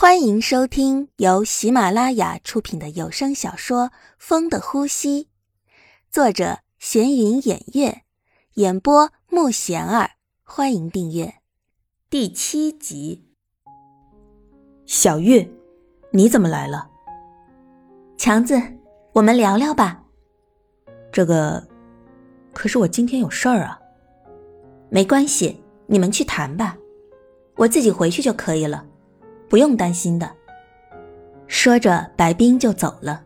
欢迎收听由喜马拉雅出品的有声小说《风的呼吸》，作者闲云掩月，演播木贤儿。欢迎订阅第七集。小月，你怎么来了？强子，我们聊聊吧。这个，可是我今天有事儿啊。没关系，你们去谈吧，我自己回去就可以了。不用担心的。说着，白冰就走了。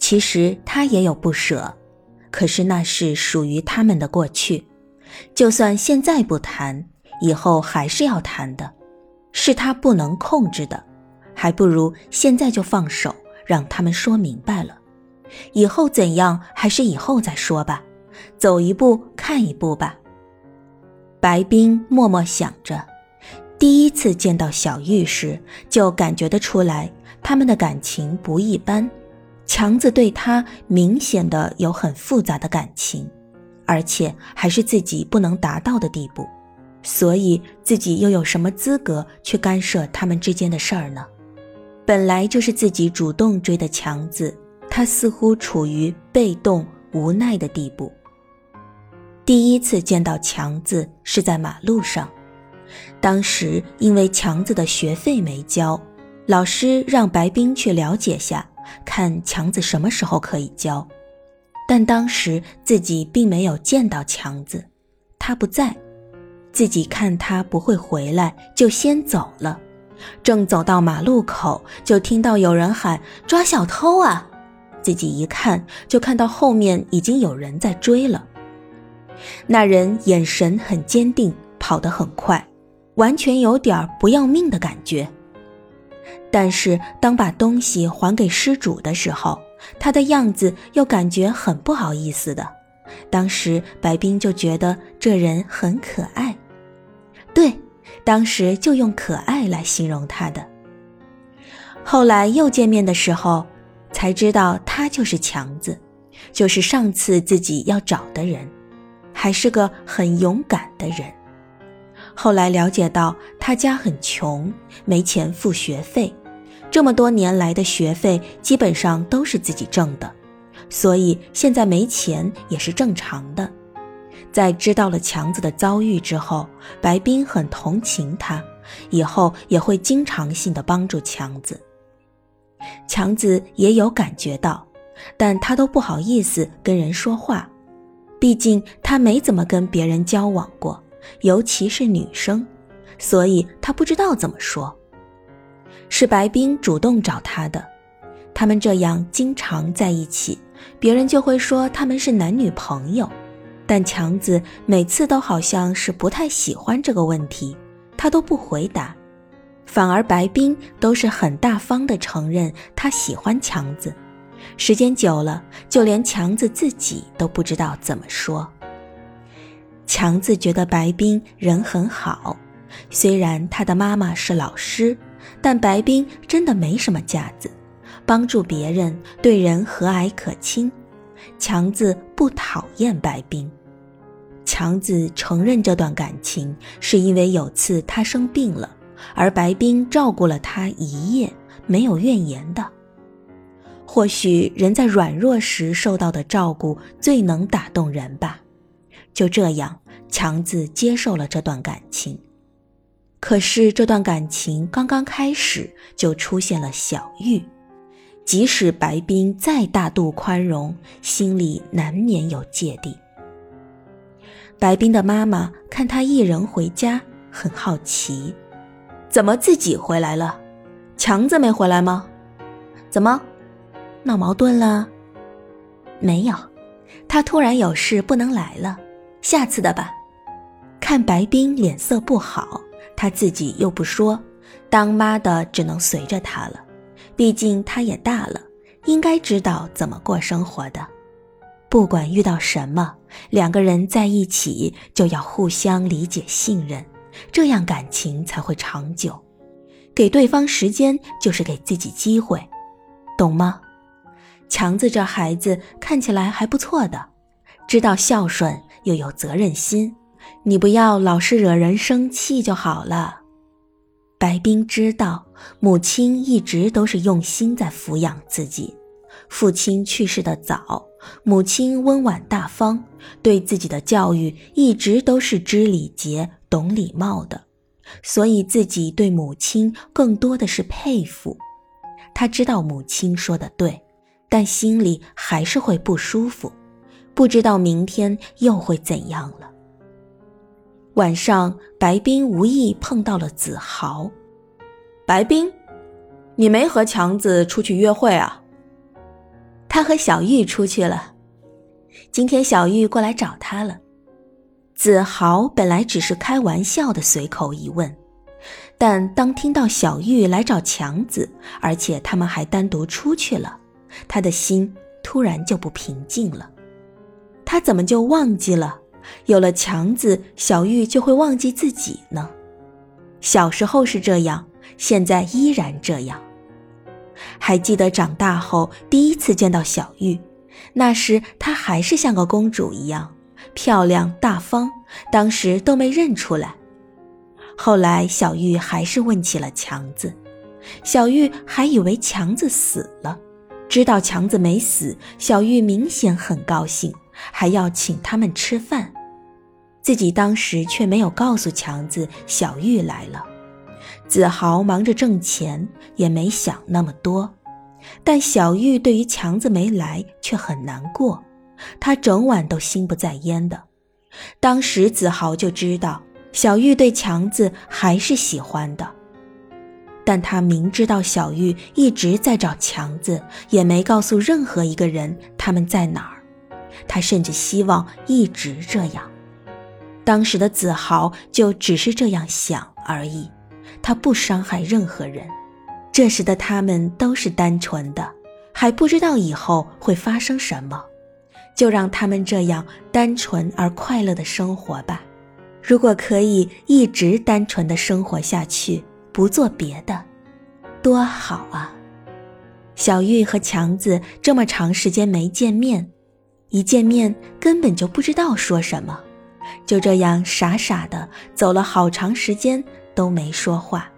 其实他也有不舍，可是那是属于他们的过去，就算现在不谈，以后还是要谈的，是他不能控制的，还不如现在就放手，让他们说明白了。以后怎样，还是以后再说吧，走一步看一步吧。白冰默默想着。第一次见到小玉时，就感觉得出来，他们的感情不一般。强子对他明显的有很复杂的感情，而且还是自己不能达到的地步，所以自己又有什么资格去干涉他们之间的事儿呢？本来就是自己主动追的强子，他似乎处于被动无奈的地步。第一次见到强子是在马路上。当时因为强子的学费没交，老师让白冰去了解下，看强子什么时候可以交。但当时自己并没有见到强子，他不在，自己看他不会回来，就先走了。正走到马路口，就听到有人喊“抓小偷啊！”自己一看，就看到后面已经有人在追了。那人眼神很坚定，跑得很快。完全有点不要命的感觉。但是当把东西还给失主的时候，他的样子又感觉很不好意思的。当时白冰就觉得这人很可爱，对，当时就用可爱来形容他的。后来又见面的时候，才知道他就是强子，就是上次自己要找的人，还是个很勇敢的人。后来了解到他家很穷，没钱付学费，这么多年来的学费基本上都是自己挣的，所以现在没钱也是正常的。在知道了强子的遭遇之后，白冰很同情他，以后也会经常性的帮助强子。强子也有感觉到，但他都不好意思跟人说话，毕竟他没怎么跟别人交往过。尤其是女生，所以他不知道怎么说。是白冰主动找他的，他们这样经常在一起，别人就会说他们是男女朋友。但强子每次都好像是不太喜欢这个问题，他都不回答，反而白冰都是很大方的承认他喜欢强子。时间久了，就连强子自己都不知道怎么说。强子觉得白冰人很好，虽然他的妈妈是老师，但白冰真的没什么架子，帮助别人，对人和蔼可亲。强子不讨厌白冰，强子承认这段感情是因为有次他生病了，而白冰照顾了他一夜，没有怨言的。或许人在软弱时受到的照顾最能打动人吧。就这样，强子接受了这段感情。可是这段感情刚刚开始，就出现了小玉。即使白冰再大度宽容，心里难免有芥蒂。白冰的妈妈看他一人回家，很好奇：怎么自己回来了？强子没回来吗？怎么，闹矛盾了？没有，他突然有事不能来了。下次的吧，看白冰脸色不好，他自己又不说，当妈的只能随着他了。毕竟他也大了，应该知道怎么过生活的。不管遇到什么，两个人在一起就要互相理解、信任，这样感情才会长久。给对方时间，就是给自己机会，懂吗？强子这孩子看起来还不错的，知道孝顺。又有责任心，你不要老是惹人生气就好了。白冰知道，母亲一直都是用心在抚养自己。父亲去世的早，母亲温婉大方，对自己的教育一直都是知礼节、懂礼貌的，所以自己对母亲更多的是佩服。他知道母亲说的对，但心里还是会不舒服，不知道明天又会怎样了。晚上，白冰无意碰到了子豪。白冰，你没和强子出去约会啊？他和小玉出去了，今天小玉过来找他了。子豪本来只是开玩笑的随口一问，但当听到小玉来找强子，而且他们还单独出去了，他的心突然就不平静了。他怎么就忘记了，有了强子，小玉就会忘记自己呢？小时候是这样，现在依然这样。还记得长大后第一次见到小玉，那时她还是像个公主一样漂亮大方，当时都没认出来。后来小玉还是问起了强子，小玉还以为强子死了，知道强子没死，小玉明显很高兴，还要请他们吃饭，自己当时却没有告诉强子小玉来了。子豪忙着挣钱，也没想那么多。但小玉对于强子没来却很难过，她整晚都心不在焉的。当时子豪就知道小玉对强子还是喜欢的，但他明知道小玉一直在找强子，也没告诉任何一个人他们在哪儿。他甚至希望一直这样。当时的子豪就只是这样想而已。他不伤害任何人，这时的他们都是单纯的，还不知道以后会发生什么，就让他们这样单纯而快乐的生活吧。如果可以一直单纯的生活下去，不做别的，多好啊！小玉和强子这么长时间没见面，一见面根本就不知道说什么，就这样傻傻的走了好长时间。都没说话。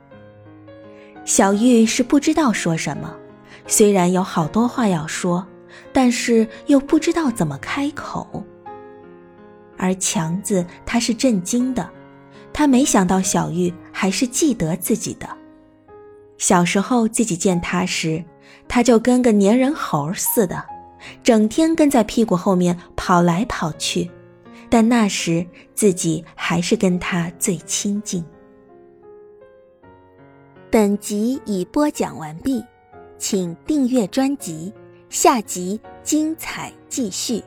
小玉是不知道说什么，虽然有好多话要说，但是又不知道怎么开口。而强子他是震惊的，他没想到小玉还是记得自己的。小时候自己见他时，他就跟个粘人猴似的，整天跟在屁股后面跑来跑去，但那时自己还是跟他最亲近。本集已播讲完毕，请订阅专辑，下集精彩继续。